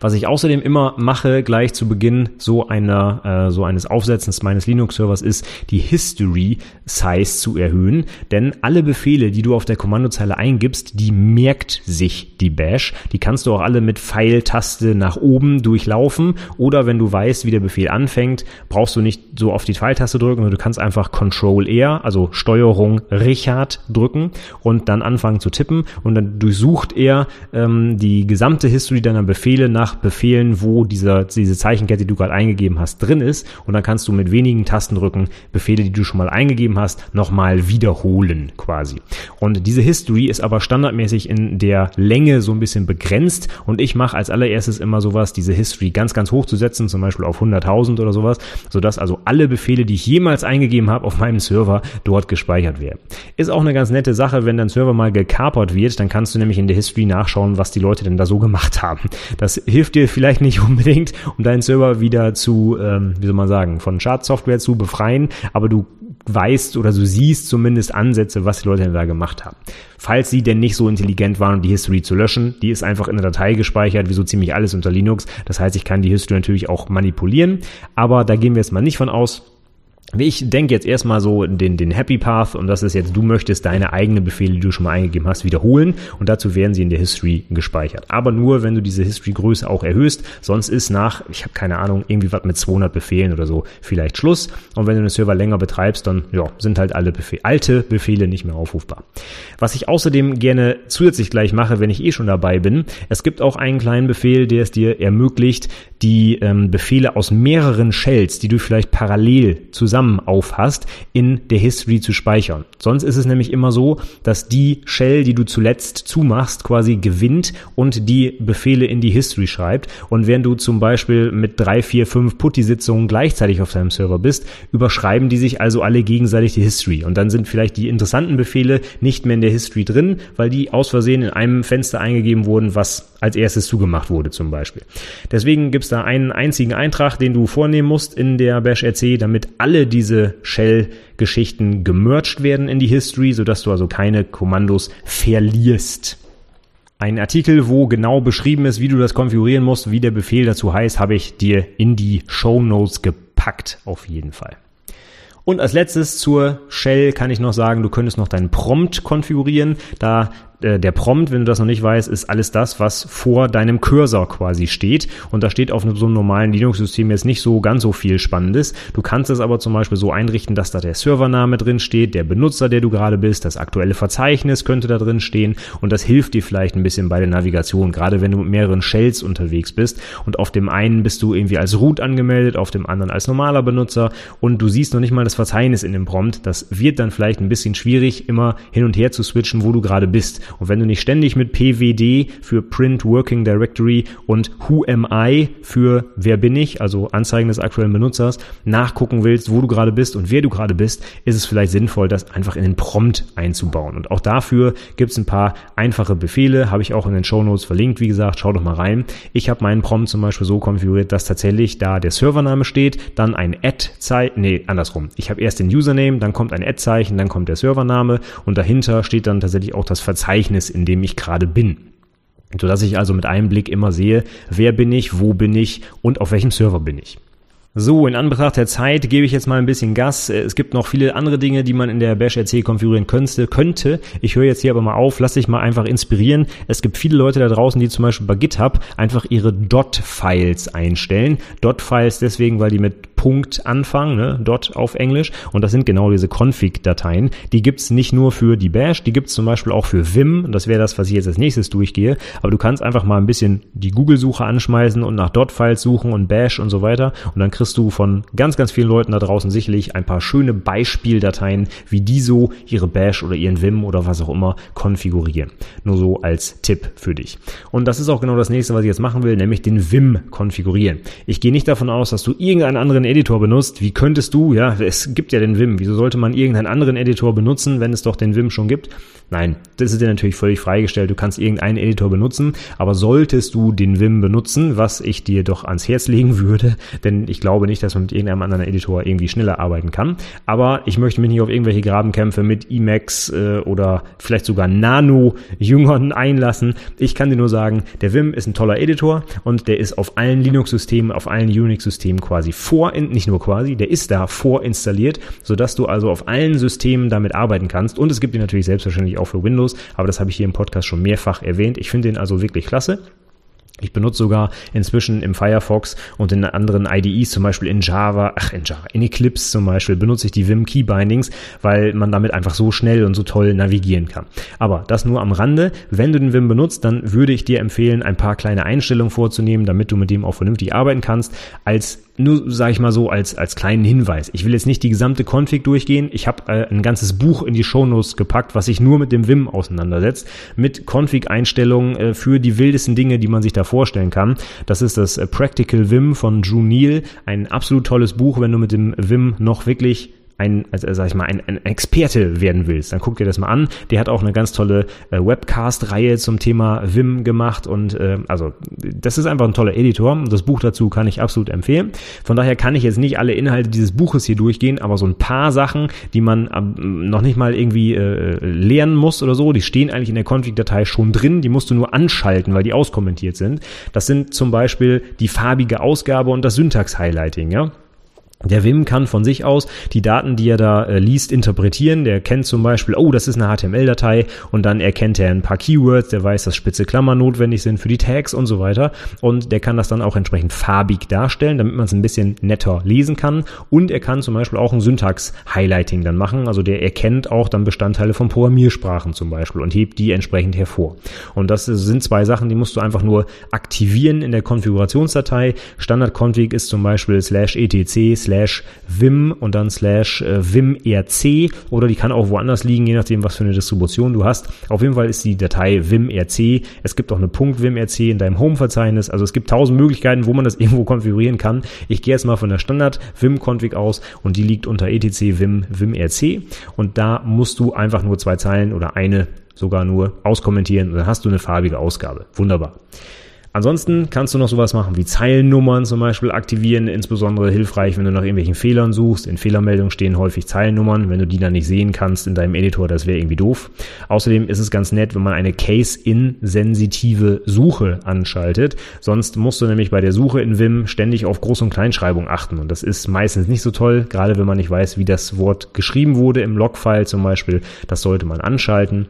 Was ich außerdem immer mache, gleich zu Beginn so einer, äh, so eines Aufsetzens meines Linux-Servers ist, die History Size zu erhöhen. Denn alle Befehle, die du auf der Kommandozeile eingibst, die merkt sich die Bash. Die kannst du auch alle mit Pfeiltaste nach oben durchlaufen. Oder wenn du weißt, wie der Befehl anfängt, brauchst du nicht so auf die Pfeiltaste drücken, sondern du kannst einfach Control R, also Steuerung Richard drücken und dann anfangen zu tippen. Und dann durchsucht er ähm, die gesamte History deiner Befehle nach Befehlen, wo dieser, diese Zeichenkette, die du gerade eingegeben hast, drin ist. Und dann kannst du mit wenigen Tastendrücken Befehle, die du schon mal eingegeben hast, nochmal wiederholen quasi. Und diese History ist aber standardmäßig in der Länge so ein bisschen begrenzt. Und ich mache als allererstes immer sowas, diese History ganz, ganz hoch zu setzen, zum Beispiel auf 100.000 oder sowas, sodass also alle Befehle, die ich jemals eingegeben habe, auf meinem Server dort gespeichert werden. Ist auch eine ganz nette Sache, wenn dein Server mal gekapert wird, dann kannst du nämlich in der History nachschauen, was die Leute denn da so gemacht haben. Das hilft dir vielleicht nicht [laughs] unbedingt, um deinen Server wieder zu, ähm, wie soll man sagen, von Schadsoftware zu befreien, aber du weißt oder du siehst zumindest Ansätze, was die Leute da gemacht haben. Falls sie denn nicht so intelligent waren, die History zu löschen, die ist einfach in der Datei gespeichert, wie so ziemlich alles unter Linux. Das heißt, ich kann die History natürlich auch manipulieren, aber da gehen wir jetzt mal nicht von aus. Ich denke jetzt erstmal so den, den Happy Path und das ist jetzt, du möchtest deine eigenen Befehle, die du schon mal eingegeben hast, wiederholen und dazu werden sie in der History gespeichert. Aber nur, wenn du diese History-Größe auch erhöhst, sonst ist nach, ich habe keine Ahnung, irgendwie was mit 200 Befehlen oder so vielleicht Schluss und wenn du den Server länger betreibst, dann ja, sind halt alle Befehle, alte Befehle nicht mehr aufrufbar. Was ich außerdem gerne zusätzlich gleich mache, wenn ich eh schon dabei bin, es gibt auch einen kleinen Befehl, der es dir ermöglicht, die ähm, Befehle aus mehreren Shells, die du vielleicht parallel zusammen zusammen aufhast, in der History zu speichern. Sonst ist es nämlich immer so, dass die Shell, die du zuletzt zumachst, quasi gewinnt und die Befehle in die History schreibt. Und wenn du zum Beispiel mit drei, vier, fünf Putty-Sitzungen gleichzeitig auf deinem Server bist, überschreiben die sich also alle gegenseitig die History. Und dann sind vielleicht die interessanten Befehle nicht mehr in der History drin, weil die aus Versehen in einem Fenster eingegeben wurden, was als erstes zugemacht wurde zum Beispiel. Deswegen gibt es da einen einzigen Eintrag, den du vornehmen musst in der Bash RC, damit alle diese Shell-Geschichten gemerged werden in die History, sodass du also keine Kommandos verlierst. Ein Artikel, wo genau beschrieben ist, wie du das konfigurieren musst, wie der Befehl dazu heißt, habe ich dir in die Show Notes gepackt, auf jeden Fall. Und als letztes zur Shell kann ich noch sagen, du könntest noch deinen Prompt konfigurieren. Da der Prompt, wenn du das noch nicht weißt, ist alles das, was vor deinem Cursor quasi steht. Und da steht auf so einem normalen Linux-System jetzt nicht so ganz so viel Spannendes. Du kannst es aber zum Beispiel so einrichten, dass da der Servername drin steht, der Benutzer, der du gerade bist, das aktuelle Verzeichnis könnte da drin stehen. Und das hilft dir vielleicht ein bisschen bei der Navigation, gerade wenn du mit mehreren Shells unterwegs bist. Und auf dem einen bist du irgendwie als Root angemeldet, auf dem anderen als normaler Benutzer. Und du siehst noch nicht mal das Verzeichnis in dem Prompt. Das wird dann vielleicht ein bisschen schwierig, immer hin und her zu switchen, wo du gerade bist. Und wenn du nicht ständig mit PWD für Print Working Directory und Who am I für Wer bin ich, also Anzeigen des aktuellen Benutzers, nachgucken willst, wo du gerade bist und wer du gerade bist, ist es vielleicht sinnvoll, das einfach in den Prompt einzubauen. Und auch dafür gibt es ein paar einfache Befehle, habe ich auch in den Show Notes verlinkt. Wie gesagt, schau doch mal rein. Ich habe meinen Prompt zum Beispiel so konfiguriert, dass tatsächlich da der Servername steht, dann ein Add-Zeichen, nee, andersrum. Ich habe erst den Username, dann kommt ein Add-Zeichen, dann kommt der Servername und dahinter steht dann tatsächlich auch das Verzeichnis, in dem ich gerade bin sodass ich also mit einem Blick immer sehe, wer bin ich, wo bin ich und auf welchem Server bin ich. So, in Anbetracht der Zeit gebe ich jetzt mal ein bisschen Gas. Es gibt noch viele andere Dinge, die man in der Bash RC konfigurieren könnte. Ich höre jetzt hier aber mal auf, lass dich mal einfach inspirieren. Es gibt viele Leute da draußen, die zum Beispiel bei GitHub einfach ihre Dot-Files einstellen. Dot-Files deswegen, weil die mit Punkt anfangen, ne, dot auf Englisch. Und das sind genau diese Config-Dateien. Die gibt's nicht nur für die Bash, die gibt's zum Beispiel auch für Vim. Das wäre das, was ich jetzt als nächstes durchgehe. Aber du kannst einfach mal ein bisschen die Google-Suche anschmeißen und nach Dot-Files suchen und Bash und so weiter. Und dann kriegst du von ganz, ganz vielen Leuten da draußen sicherlich ein paar schöne Beispieldateien, wie die so ihre Bash oder ihren Vim oder was auch immer konfigurieren. Nur so als Tipp für dich. Und das ist auch genau das nächste, was ich jetzt machen will, nämlich den Vim konfigurieren. Ich gehe nicht davon aus, dass du irgendeinen anderen Editor benutzt, wie könntest du, ja, es gibt ja den Vim, wieso sollte man irgendeinen anderen Editor benutzen, wenn es doch den Vim schon gibt? Nein, das ist dir natürlich völlig freigestellt, du kannst irgendeinen Editor benutzen, aber solltest du den Vim benutzen, was ich dir doch ans Herz legen [laughs] würde, denn ich glaube nicht, dass man mit irgendeinem anderen Editor irgendwie schneller arbeiten kann, aber ich möchte mich nicht auf irgendwelche Grabenkämpfe mit Emacs äh, oder vielleicht sogar Nano-Jüngern einlassen. Ich kann dir nur sagen, der Vim ist ein toller Editor und der ist auf allen Linux-Systemen, auf allen Unix-Systemen quasi vor nicht nur quasi, der ist da vorinstalliert, sodass du also auf allen Systemen damit arbeiten kannst. Und es gibt ihn natürlich selbstverständlich auch für Windows, aber das habe ich hier im Podcast schon mehrfach erwähnt. Ich finde den also wirklich klasse. Ich benutze sogar inzwischen im Firefox und in anderen IDEs, zum Beispiel in Java, ach in Java, in Eclipse zum Beispiel, benutze ich die Vim Key Bindings, weil man damit einfach so schnell und so toll navigieren kann. Aber das nur am Rande. Wenn du den Vim benutzt, dann würde ich dir empfehlen, ein paar kleine Einstellungen vorzunehmen, damit du mit dem auch vernünftig arbeiten kannst. Als nur, sage ich mal so, als, als kleinen Hinweis. Ich will jetzt nicht die gesamte Config durchgehen. Ich habe äh, ein ganzes Buch in die Shownotes gepackt, was sich nur mit dem Vim auseinandersetzt, mit Config-Einstellungen äh, für die wildesten Dinge, die man sich da vorstellen kann. Das ist das äh, Practical Vim von Drew Neal. Ein absolut tolles Buch, wenn du mit dem Vim noch wirklich ein, also sag ich mal, ein, ein Experte werden willst, dann guck dir das mal an. Der hat auch eine ganz tolle äh, Webcast-Reihe zum Thema Vim gemacht und äh, also das ist einfach ein toller Editor. Das Buch dazu kann ich absolut empfehlen. Von daher kann ich jetzt nicht alle Inhalte dieses Buches hier durchgehen, aber so ein paar Sachen, die man ähm, noch nicht mal irgendwie äh, lernen muss oder so, die stehen eigentlich in der Config-Datei schon drin. Die musst du nur anschalten, weil die auskommentiert sind. Das sind zum Beispiel die farbige Ausgabe und das Syntax-Highlighting, ja. Der Wim kann von sich aus die Daten, die er da äh, liest, interpretieren. Der kennt zum Beispiel, oh, das ist eine HTML-Datei und dann erkennt er ein paar Keywords, der weiß, dass spitze Klammern notwendig sind für die Tags und so weiter. Und der kann das dann auch entsprechend farbig darstellen, damit man es ein bisschen netter lesen kann. Und er kann zum Beispiel auch ein Syntax-Highlighting dann machen. Also der erkennt auch dann Bestandteile von Programmiersprachen zum Beispiel und hebt die entsprechend hervor. Und das sind zwei Sachen, die musst du einfach nur aktivieren in der Konfigurationsdatei. Standard-Config ist zum Beispiel slash etc slash slash vim und dann slash äh, vimrc oder die kann auch woanders liegen, je nachdem, was für eine Distribution du hast. Auf jeden Fall ist die Datei vimrc. Es gibt auch eine .vimrc in deinem Home-Verzeichnis. Also es gibt tausend Möglichkeiten, wo man das [laughs] irgendwo konfigurieren kann. Ich gehe jetzt mal von der Standard Vim-Config aus und die liegt unter etc vim vimrc und da musst du einfach nur zwei Zeilen oder eine sogar nur auskommentieren und dann hast du eine farbige Ausgabe. Wunderbar. Ansonsten kannst du noch sowas machen wie Zeilennummern zum Beispiel aktivieren, insbesondere hilfreich, wenn du nach irgendwelchen Fehlern suchst. In Fehlermeldungen stehen häufig Zeilennummern. Wenn du die dann nicht sehen kannst in deinem Editor, das wäre irgendwie doof. Außerdem ist es ganz nett, wenn man eine Case-in-sensitive Suche anschaltet. Sonst musst du nämlich bei der Suche in Vim ständig auf Groß- und Kleinschreibung achten. Und das ist meistens nicht so toll, gerade wenn man nicht weiß, wie das Wort geschrieben wurde im Logfile zum Beispiel. Das sollte man anschalten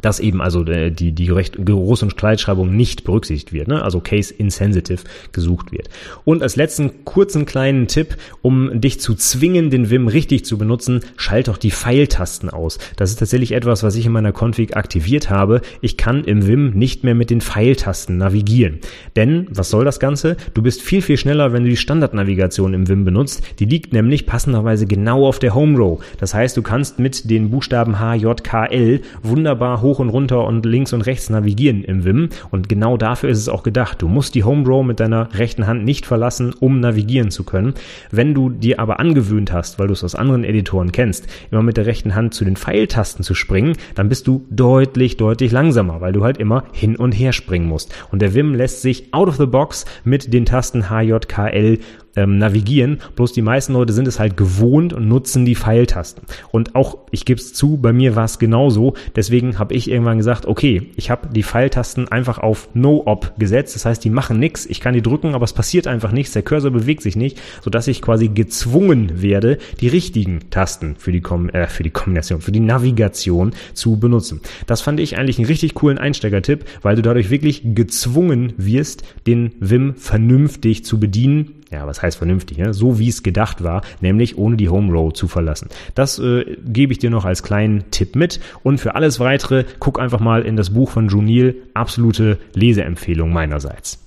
dass eben also äh, die, die Recht, Groß- und Kleinschreibung nicht berücksichtigt wird, ne? also case insensitive gesucht wird. Und als letzten kurzen kleinen Tipp, um dich zu zwingen, den Vim richtig zu benutzen, schalt doch die Pfeiltasten aus. Das ist tatsächlich etwas, was ich in meiner Config aktiviert habe. Ich kann im Vim nicht mehr mit den Pfeiltasten navigieren. Denn, was soll das Ganze? Du bist viel, viel schneller, wenn du die Standardnavigation im Vim benutzt. Die liegt nämlich passenderweise genau auf der Home Row. Das heißt, du kannst mit den Buchstaben H, J, K, L wunderbar hoch und runter und links und rechts navigieren im Vim und genau dafür ist es auch gedacht. Du musst die Home Row mit deiner rechten Hand nicht verlassen, um navigieren zu können. Wenn du dir aber angewöhnt hast, weil du es aus anderen Editoren kennst, immer mit der rechten Hand zu den Pfeiltasten zu springen, dann bist du deutlich, deutlich langsamer, weil du halt immer hin und her springen musst. Und der Vim lässt sich out of the box mit den Tasten HJKL ähm, navigieren. Bloß die meisten Leute sind es halt gewohnt und nutzen die Pfeiltasten. Und auch, ich gebe es zu, bei mir war es genauso. Deswegen habe ich irgendwann gesagt, okay, ich habe die Pfeiltasten einfach auf No-Op gesetzt. Das heißt, die machen nichts. Ich kann die drücken, aber es passiert einfach nichts. Der Cursor bewegt sich nicht, sodass ich quasi gezwungen werde, die richtigen Tasten für die, Kom äh, für die Kombination, für die Navigation zu benutzen. Das fand ich eigentlich einen richtig coolen Einsteigertipp, weil du dadurch wirklich gezwungen wirst, den Vim vernünftig zu bedienen ja, was heißt vernünftig, ne? so wie es gedacht war, nämlich ohne die Home Row zu verlassen. Das äh, gebe ich dir noch als kleinen Tipp mit und für alles weitere guck einfach mal in das Buch von Junil, absolute Leseempfehlung meinerseits.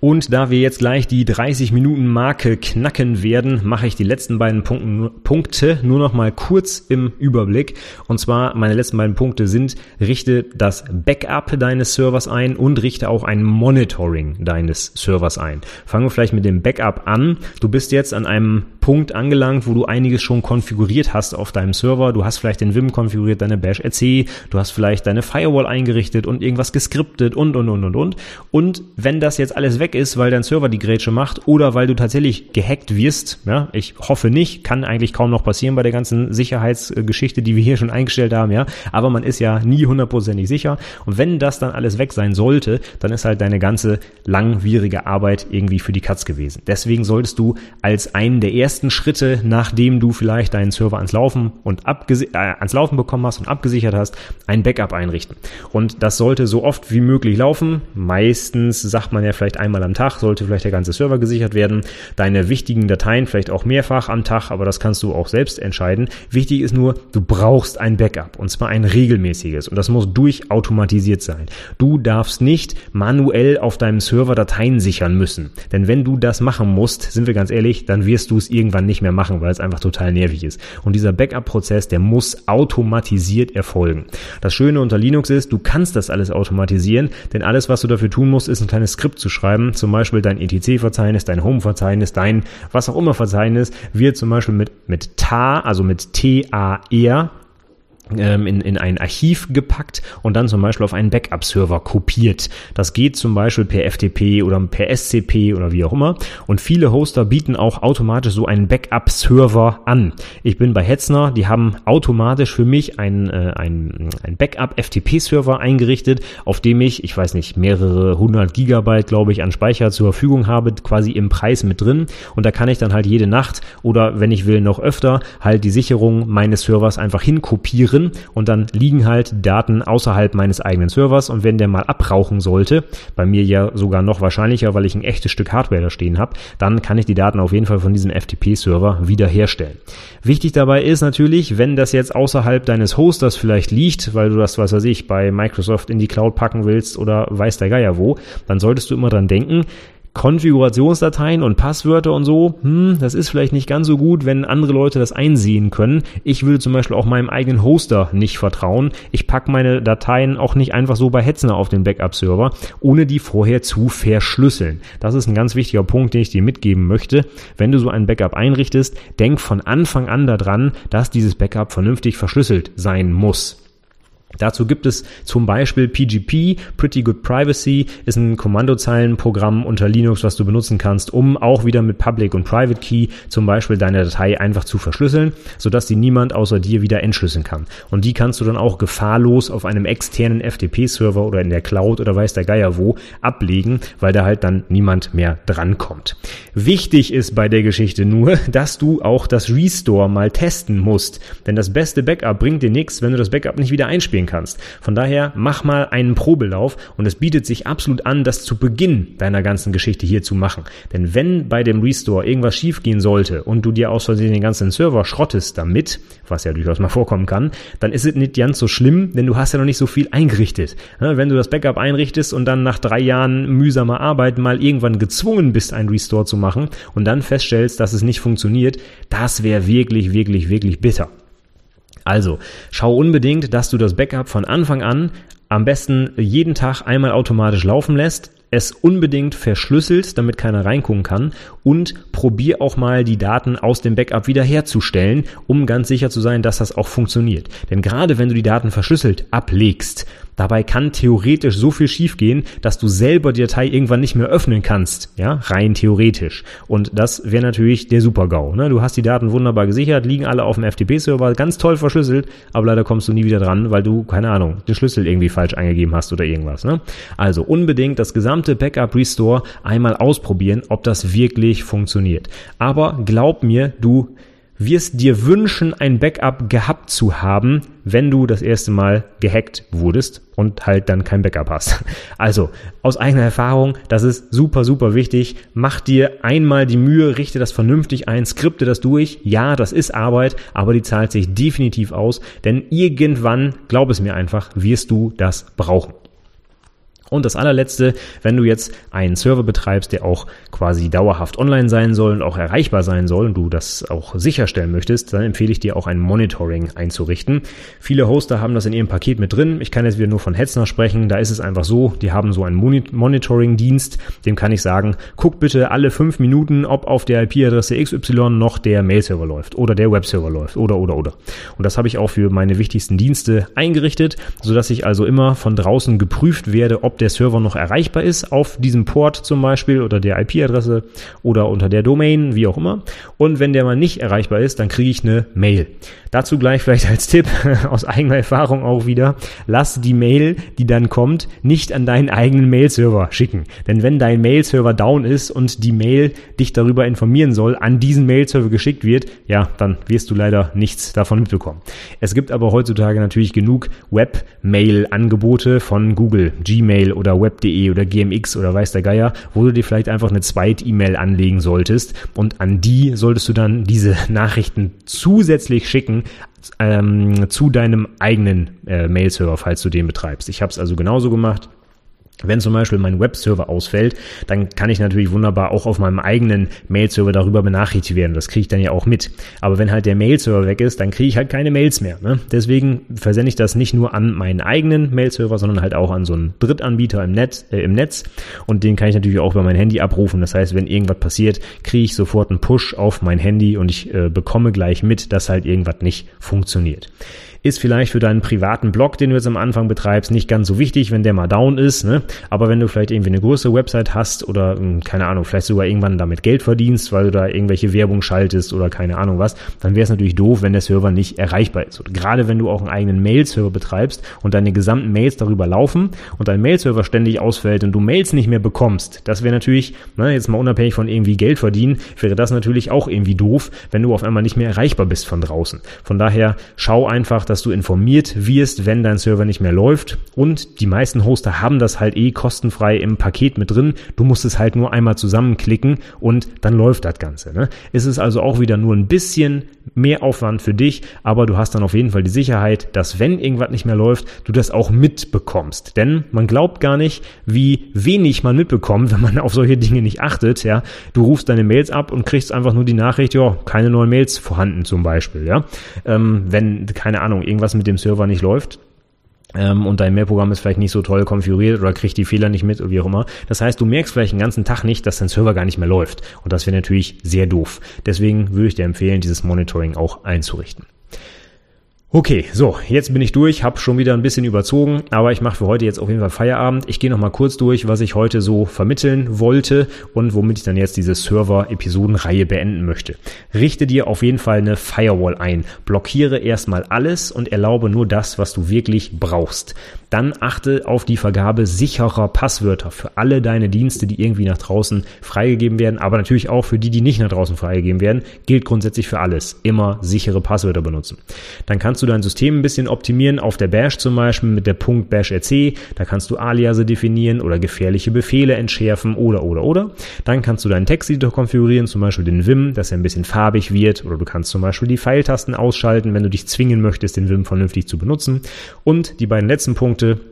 Und da wir jetzt gleich die 30 Minuten Marke knacken werden, mache ich die letzten beiden Punkte nur noch mal kurz im Überblick. Und zwar meine letzten beiden Punkte sind, richte das Backup deines Servers ein und richte auch ein Monitoring deines Servers ein. Fangen wir vielleicht mit dem Backup an. Du bist jetzt an einem Punkt angelangt, wo du einiges schon konfiguriert hast auf deinem Server. Du hast vielleicht den Vim konfiguriert, deine Bash RC, du hast vielleicht deine Firewall eingerichtet und irgendwas geskriptet und, und, und, und, und. Und wenn das jetzt alles weg ist, weil dein Server die Grätsche macht oder weil du tatsächlich gehackt wirst, ja, ich hoffe nicht, kann eigentlich kaum noch passieren bei der ganzen Sicherheitsgeschichte, die wir hier schon eingestellt haben, ja, aber man ist ja nie hundertprozentig sicher. Und wenn das dann alles weg sein sollte, dann ist halt deine ganze langwierige Arbeit irgendwie für die Katz gewesen. Deswegen solltest du als einen der ersten ersten Schritte, nachdem du vielleicht deinen Server ans Laufen und äh, ans Laufen bekommen hast und abgesichert hast, ein Backup einrichten. Und das sollte so oft wie möglich laufen. Meistens sagt man ja vielleicht einmal am Tag, sollte vielleicht der ganze Server gesichert werden. Deine wichtigen Dateien vielleicht auch mehrfach am Tag, aber das kannst du auch selbst entscheiden. Wichtig ist nur, du brauchst ein Backup und zwar ein regelmäßiges und das muss durchautomatisiert sein. Du darfst nicht manuell auf deinem Server Dateien sichern müssen, denn wenn du das machen musst, sind wir ganz ehrlich, dann wirst du es irgendwann nicht mehr machen, weil es einfach total nervig ist. Und dieser Backup-Prozess, der muss automatisiert erfolgen. Das Schöne unter Linux ist, du kannst das alles automatisieren, denn alles, was du dafür tun musst, ist ein kleines Skript zu schreiben. Zum Beispiel dein etc-Verzeichnis, dein Home-Verzeichnis, dein was auch immer Verzeichnis wird zum Beispiel mit, mit tar, also mit T-A-R in, in ein Archiv gepackt und dann zum Beispiel auf einen Backup-Server kopiert. Das geht zum Beispiel per FTP oder per SCP oder wie auch immer. Und viele Hoster bieten auch automatisch so einen Backup-Server an. Ich bin bei Hetzner, die haben automatisch für mich einen, äh, einen, einen Backup-FTP-Server eingerichtet, auf dem ich, ich weiß nicht, mehrere hundert Gigabyte, glaube ich, an Speicher zur Verfügung habe, quasi im Preis mit drin. Und da kann ich dann halt jede Nacht oder wenn ich will noch öfter halt die Sicherung meines Servers einfach hinkopieren drin und dann liegen halt Daten außerhalb meines eigenen Servers und wenn der mal abrauchen sollte, bei mir ja sogar noch wahrscheinlicher, weil ich ein echtes Stück Hardware da stehen habe, dann kann ich die Daten auf jeden Fall von diesem FTP-Server wiederherstellen. Wichtig dabei ist natürlich, wenn das jetzt außerhalb deines Hosters vielleicht liegt, weil du das, was weiß ich, bei Microsoft in die Cloud packen willst oder weiß der Geier wo, dann solltest du immer dran denken, Konfigurationsdateien und Passwörter und so, hm, das ist vielleicht nicht ganz so gut, wenn andere Leute das einsehen können. Ich würde zum Beispiel auch meinem eigenen Hoster nicht vertrauen. Ich packe meine Dateien auch nicht einfach so bei Hetzner auf den Backup-Server, ohne die vorher zu verschlüsseln. Das ist ein ganz wichtiger Punkt, den ich dir mitgeben möchte. Wenn du so ein Backup einrichtest, denk von Anfang an daran, dass dieses Backup vernünftig verschlüsselt sein muss. Dazu gibt es zum Beispiel PGP, Pretty Good Privacy, ist ein Kommandozeilenprogramm unter Linux, was du benutzen kannst, um auch wieder mit Public und Private Key zum Beispiel deine Datei einfach zu verschlüsseln, sodass die niemand außer dir wieder entschlüsseln kann. Und die kannst du dann auch gefahrlos auf einem externen FTP-Server oder in der Cloud oder weiß der Geier wo ablegen, weil da halt dann niemand mehr drankommt. Wichtig ist bei der Geschichte nur, [laughs] dass du auch das Restore mal testen musst. Denn das beste Backup bringt dir nichts, wenn du das Backup nicht wieder einspielst spielen kannst. Von daher mach mal einen Probelauf und es bietet sich absolut an, das zu Beginn deiner ganzen Geschichte hier zu machen. Denn wenn bei dem Restore irgendwas schiefgehen sollte und du dir aus Versehen den ganzen Server schrottest damit, was ja durchaus mal vorkommen kann, dann ist es nicht ganz so schlimm, denn du hast ja noch nicht so viel eingerichtet. Wenn du das Backup einrichtest und dann nach drei Jahren mühsamer Arbeit mal irgendwann gezwungen bist, ein Restore zu machen und dann feststellst, dass es nicht funktioniert, das wäre wirklich, wirklich, wirklich bitter. Also, schau unbedingt, dass du das Backup von Anfang an am besten jeden Tag einmal automatisch laufen lässt, es unbedingt verschlüsselt, damit keiner reingucken kann und probier auch mal die Daten aus dem Backup wiederherzustellen, um ganz sicher zu sein, dass das auch funktioniert. Denn gerade wenn du die Daten verschlüsselt ablegst, Dabei kann theoretisch so viel schiefgehen, dass du selber die Datei irgendwann nicht mehr öffnen kannst, ja, rein theoretisch. Und das wäre natürlich der Super-GAU. Ne? Du hast die Daten wunderbar gesichert, liegen alle auf dem FTP-Server, ganz toll verschlüsselt, aber leider kommst du nie wieder dran, weil du, keine Ahnung, den Schlüssel irgendwie falsch eingegeben hast oder irgendwas. Ne? Also unbedingt das gesamte Backup Restore einmal ausprobieren, ob das wirklich funktioniert. Aber glaub mir, du wirst dir wünschen, ein Backup gehabt zu haben, wenn du das erste Mal gehackt wurdest und halt dann kein Backup hast. [laughs] Also, aus eigener Erfahrung, das ist super, super wichtig. Mach dir einmal die Mühe, richte das vernünftig ein, skripte das durch. Ja, das ist Arbeit, aber die zahlt sich definitiv aus, denn irgendwann, glaub es mir einfach, wirst du das brauchen. Und das allerletzte, wenn du jetzt einen Server betreibst, der auch quasi dauerhaft online sein soll und auch erreichbar sein soll und du das auch sicherstellen möchtest, dann empfehle ich dir auch ein Monitoring einzurichten. Viele Hoster haben das in ihrem Paket mit drin. Ich kann jetzt wieder nur von Hetzner sprechen. Da ist es einfach so, die haben so einen Monitoring-Dienst. Dem kann ich sagen, guck bitte alle fünf Minuten, ob auf der IP-Adresse XY noch der Mail-Server läuft oder der Web-Server läuft oder, oder, oder. Und das habe ich auch für meine wichtigsten Dienste eingerichtet, sodass ich also immer von draußen geprüft werde, ob der Server noch erreichbar ist auf diesem Port zum Beispiel oder der IP-Adresse oder unter der Domain, wie auch immer. Und wenn der mal nicht erreichbar ist, dann kriege ich eine Mail. Dazu gleich vielleicht als Tipp [laughs] aus eigener Erfahrung auch wieder, lass die Mail, die dann kommt, nicht an deinen eigenen Mail-Server schicken. Denn wenn dein Mail-Server down ist und die Mail dich darüber informieren soll, an diesen Mail-Server geschickt wird, ja, dann wirst du leider nichts davon mitbekommen. Es gibt aber heutzutage natürlich genug Web-Mail-Angebote von Google, Gmail oder Web.de oder GMX oder weiß der Geier, wo du dir vielleicht einfach eine Zweit-E-Mail anlegen solltest und an die solltest du dann diese [laughs] Nachrichten zusätzlich schicken, ähm, zu deinem eigenen äh, Mail-Server, falls du den betreibst. Ich habe es also genauso gemacht. Wenn zum Beispiel mein Webserver ausfällt, dann kann ich natürlich wunderbar auch auf meinem eigenen Mail-Server darüber benachrichtigt werden. Das kriege ich dann ja auch mit. Aber wenn halt der Mail-Server weg ist, dann kriege ich halt keine Mails mehr. Ne? Deswegen versende ich das nicht nur an meinen eigenen Mail-Server, sondern halt auch an so einen Drittanbieter im Netz, äh, im Netz. Und den kann ich natürlich auch über mein Handy abrufen. Das heißt, wenn irgendwas passiert, kriege ich sofort einen Push auf mein Handy und ich äh, bekomme gleich mit, dass halt irgendwas nicht funktioniert. Ist vielleicht für deinen privaten Blog, den du jetzt am Anfang betreibst, nicht ganz so wichtig, wenn der mal down ist. Ne? Aber wenn du vielleicht irgendwie eine größere Website hast oder, hm, keine Ahnung, vielleicht sogar irgendwann damit Geld verdienst, weil du da irgendwelche Werbung schaltest oder keine Ahnung was, dann wäre es natürlich doof, wenn der Server nicht erreichbar ist. Und gerade wenn du auch einen eigenen Mail-Server betreibst und deine gesamten Mails darüber laufen und dein Mail-Server ständig ausfällt und du Mails nicht mehr bekommst, das wäre natürlich, ne, jetzt mal unabhängig von irgendwie Geld verdienen, wäre das natürlich auch irgendwie doof, wenn du auf einmal nicht mehr erreichbar bist von draußen. Von daher schau einfach, dass du informiert wirst, wenn dein Server nicht mehr läuft. Und die meisten Hoster haben das halt eh kostenfrei im Paket mit drin. Du musst es halt nur einmal zusammenklicken und dann läuft das Ganze. Ne? Es ist also auch wieder nur ein bisschen mehr Aufwand für dich, aber du hast dann auf jeden Fall die Sicherheit, dass wenn irgendwas nicht mehr läuft, du das auch mitbekommst. Denn man glaubt gar nicht, wie wenig man mitbekommt, wenn man [laughs] auf solche Dinge nicht achtet. Ja, du rufst deine Mails ab und kriegst einfach nur die Nachricht, ja, keine neuen Mails vorhanden zum Beispiel. Ja, ähm, wenn keine Ahnung irgendwas mit dem Server nicht läuft, ähm, und dein Mailprogramm ist vielleicht nicht so toll konfiguriert oder kriegt die Fehler nicht mit oder wie auch immer. Das heißt, du merkst vielleicht den ganzen Tag nicht, dass dein Server gar nicht mehr läuft. Und das wäre natürlich sehr doof. Deswegen würde ich dir empfehlen, dieses Monitoring auch einzurichten. Okay, so, jetzt bin ich durch, habe schon wieder ein bisschen überzogen, aber ich mache für heute jetzt auf jeden Fall Feierabend. Ich gehe noch mal kurz durch, was ich heute so vermitteln wollte und womit ich dann jetzt diese Server-Episodenreihe beenden möchte. Richte dir auf jeden Fall eine Firewall ein. Blockiere erstmal alles und erlaube nur das, was du wirklich brauchst. Dann achte auf die Vergabe sicherer Passwörter für alle deine Dienste, die irgendwie nach draußen freigegeben werden, aber natürlich auch für die, die nicht nach draußen freigegeben werden. Gilt grundsätzlich für alles. Immer sichere Passwörter benutzen. Dann kannst du dein System ein bisschen optimieren auf der Bash zum Beispiel mit der Punkt Bash RC. Da kannst du Aliase definieren oder gefährliche Befehle entschärfen oder oder oder. Dann kannst du deinen Texteditor konfigurieren, zum Beispiel den Vim, dass er ein bisschen farbig wird oder du kannst zum Beispiel die Pfeiltasten ausschalten, wenn du dich zwingen möchtest, den Vim vernünftig zu benutzen. Und die beiden letzten Punkte Punkte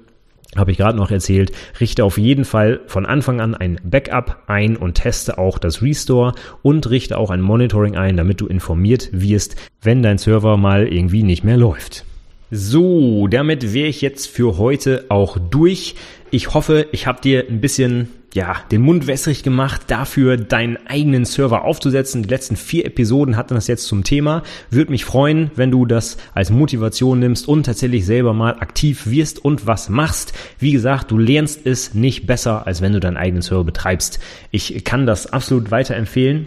habe ich gerade noch erzählt, richte auf jeden Fall von Anfang an ein Backup ein und teste auch das Restore und richte auch ein Monitoring ein, damit du informiert wirst, wenn dein Server mal irgendwie nicht mehr läuft. So, damit wäre ich jetzt für heute auch durch. Ich hoffe, ich habe dir ein bisschen ja, den Mund wässrig gemacht, dafür deinen eigenen Server aufzusetzen. Die letzten vier Episoden hatten das jetzt zum Thema. Würde mich freuen, wenn du das als Motivation nimmst und tatsächlich selber mal aktiv wirst und was machst. Wie gesagt, du lernst es nicht besser, als wenn du deinen eigenen Server betreibst. Ich kann das absolut weiterempfehlen.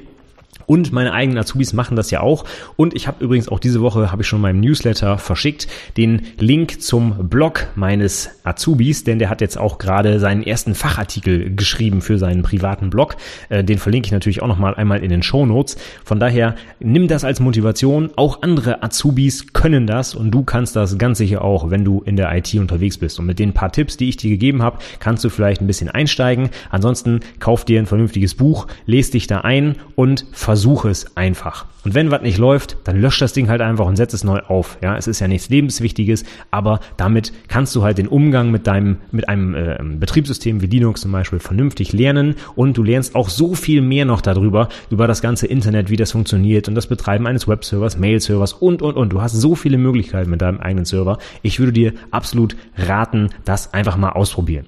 Und meine eigenen Azubis machen das ja auch. Und ich habe übrigens auch diese Woche, habe ich schon meinem Newsletter verschickt, den Link zum Blog meines Azubis, denn der hat jetzt auch gerade seinen ersten Fachartikel geschrieben für seinen privaten Blog. Äh, den verlinke ich natürlich auch nochmal einmal in den Show Notes. Von daher nimm das als Motivation. Auch andere Azubis können das und du kannst das ganz sicher auch, wenn du in der IT unterwegs bist. Und mit den paar Tipps, die ich dir gegeben habe, kannst du vielleicht ein bisschen einsteigen. Ansonsten kauf dir ein vernünftiges Buch, lest dich da ein und versuch versuche es einfach. Und wenn was nicht läuft, dann lösch das Ding halt einfach und setz es neu auf. Ja, es ist ja nichts Lebenswichtiges, aber damit kannst du halt den Umgang mit deinem, mit einem äh, Betriebssystem wie Linux zum Beispiel vernünftig lernen und du lernst auch so viel mehr noch darüber, über das ganze Internet, wie das funktioniert und das Betreiben eines Webservers, Mail-Servers und, und, und. Du hast so viele Möglichkeiten mit deinem eigenen Server. Ich würde dir absolut raten, das einfach mal ausprobieren.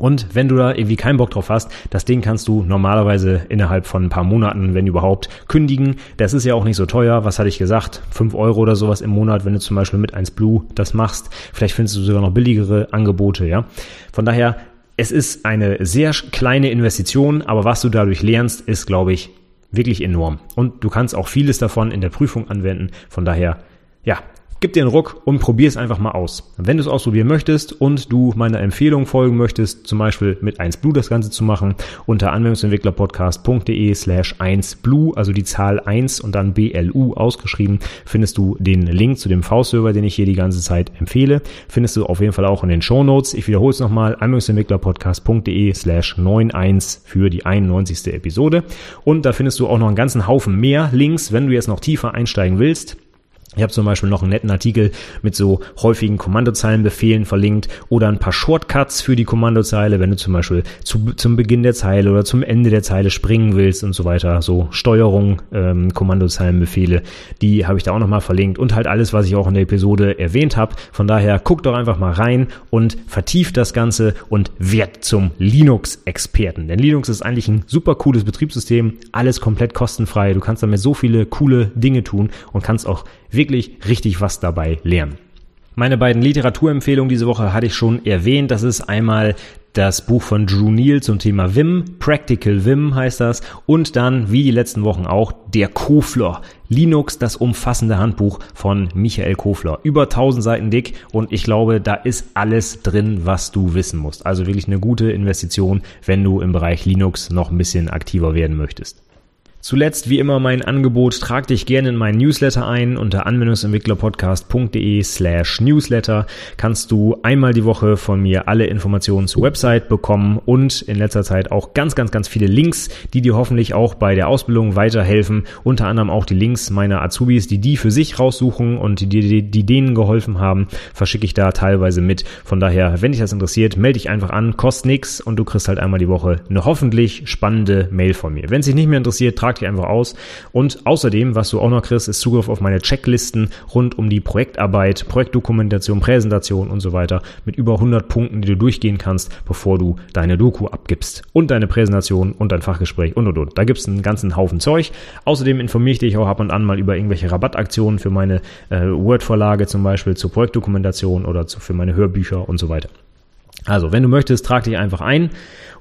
Und wenn du da irgendwie keinen Bock drauf hast, das Ding kannst du normalerweise innerhalb von ein paar Monaten, wenn überhaupt, kündigen. Das ist ja auch nicht so teuer. Was hatte ich gesagt? Fünf Euro oder sowas im Monat, wenn du zum Beispiel mit 1 Blue das machst. Vielleicht findest du sogar noch billigere Angebote, ja. Von daher, es ist eine sehr kleine Investition, aber was du dadurch lernst, ist, glaube ich, wirklich enorm. Und du kannst auch vieles davon in der Prüfung anwenden. Von daher, ja, Gib dir einen Ruck und probier es einfach mal aus. Wenn du es ausprobieren möchtest und du meiner Empfehlung folgen möchtest, zum Beispiel mit 1Blue das Ganze zu machen, unter anwendungsentwicklerpodcast.de slash 1Blue, also die Zahl 1 und dann BLU ausgeschrieben, findest du den Link zu dem V-Server, den ich hier die ganze Zeit empfehle. Findest du auf jeden Fall auch in den Show Notes. Ich wiederhole es nochmal, anwendungsentwicklerpodcast.de slash 91 für die 91. Episode. Und da findest du auch noch einen ganzen Haufen mehr Links, wenn du jetzt noch tiefer einsteigen willst. Ich habe zum Beispiel noch einen netten Artikel mit so häufigen Kommandozeilenbefehlen verlinkt oder ein paar Shortcuts für die Kommandozeile, wenn du zum Beispiel zu, zum Beginn der Zeile oder zum Ende der Zeile springen willst und so weiter. So Steuerung, ähm, Kommandozeilenbefehle, die habe ich da auch nochmal verlinkt und halt alles, was ich auch in der Episode erwähnt habe. Von daher guck doch einfach mal rein und vertieft das Ganze und werd zum Linux-Experten. Denn Linux ist eigentlich ein super cooles Betriebssystem, alles komplett kostenfrei. Du kannst damit so viele coole Dinge tun und kannst auch wirklich richtig was dabei lernen. Meine beiden Literaturempfehlungen diese Woche hatte ich schon erwähnt. Das ist einmal das Buch von Drew Neal zum Thema Vim, Practical Vim heißt das, und dann, wie die letzten Wochen auch, der Kofler, Linux, das umfassende Handbuch von Michael Kofler. Über 1000 Seiten dick und ich glaube, da ist alles drin, was du wissen musst. Also wirklich eine gute Investition, wenn du im Bereich Linux noch ein bisschen aktiver werden möchtest. Zuletzt wie immer mein Angebot, trag dich gerne in meinen Newsletter ein. Unter anwendungsentwicklerpodcast.de slash Newsletter kannst du einmal die Woche von mir alle Informationen zur Website bekommen und in letzter Zeit auch ganz, ganz, ganz viele Links, die dir hoffentlich auch bei der Ausbildung weiterhelfen. Unter anderem auch die Links meiner Azubis, die die für sich raussuchen und die, die, die denen geholfen haben, verschicke ich da teilweise mit. Von daher, wenn dich das interessiert, melde dich einfach an, kostet nix und du kriegst halt einmal die Woche eine hoffentlich spannende Mail von mir. Wenn es dich nicht mehr interessiert, trag die einfach aus. Und außerdem, was du auch noch kriegst, ist Zugriff auf meine Checklisten rund um die Projektarbeit, Projektdokumentation, Präsentation und so weiter mit über 100 Punkten, die du durchgehen kannst, bevor du deine Doku abgibst und deine Präsentation und dein Fachgespräch und und und. Da gibt's einen ganzen Haufen Zeug. Außerdem informiere ich dich auch ab und an mal über irgendwelche Rabattaktionen für meine äh, Word-Vorlage zum Beispiel zur Projektdokumentation oder zu, für meine Hörbücher und so weiter. Also, wenn du möchtest, trag dich einfach ein.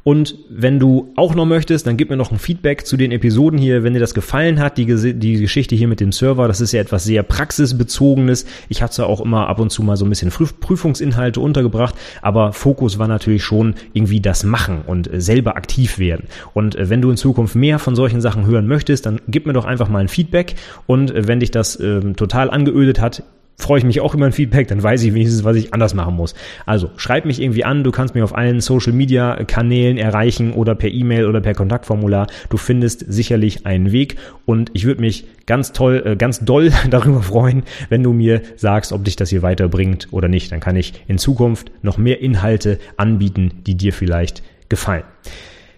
Und wenn du auch noch möchtest, dann gib mir noch ein Feedback zu den Episoden hier, wenn dir das gefallen hat, die, die Geschichte hier mit dem Server. Das ist ja etwas sehr praxisbezogenes. Ich habe zwar auch immer ab und zu mal so ein bisschen Prüfungsinhalte untergebracht, aber Fokus war natürlich schon irgendwie das Machen und selber aktiv werden. Und äh, wenn du in Zukunft mehr von solchen Sachen hören möchtest, dann gib mir doch einfach mal ein Feedback. Und äh, wenn dich das äh, total angeödet hat, freue ich mich auch über ein Feedback, dann weiß ich wenigstens, was ich anders machen muss. Also schreib mich irgendwie an, du kannst mich auf allen Social Media Kanälen erreichen oder per E-Mail oder per Kontaktformular. Du findest sicherlich einen Weg und ich würde mich ganz toll, äh, ganz doll [laughs] darüber freuen, wenn du mir sagst, ob dich das hier weiterbringt oder nicht. Dann kann ich in Zukunft noch mehr Inhalte anbieten, die dir vielleicht gefallen.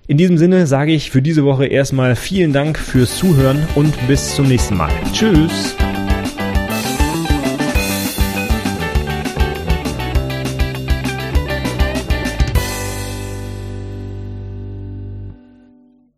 In diesem Sinne sage ich für diese Woche erstmal vielen Dank fürs Zuhören und bis zum nächsten Mal. Tschüss!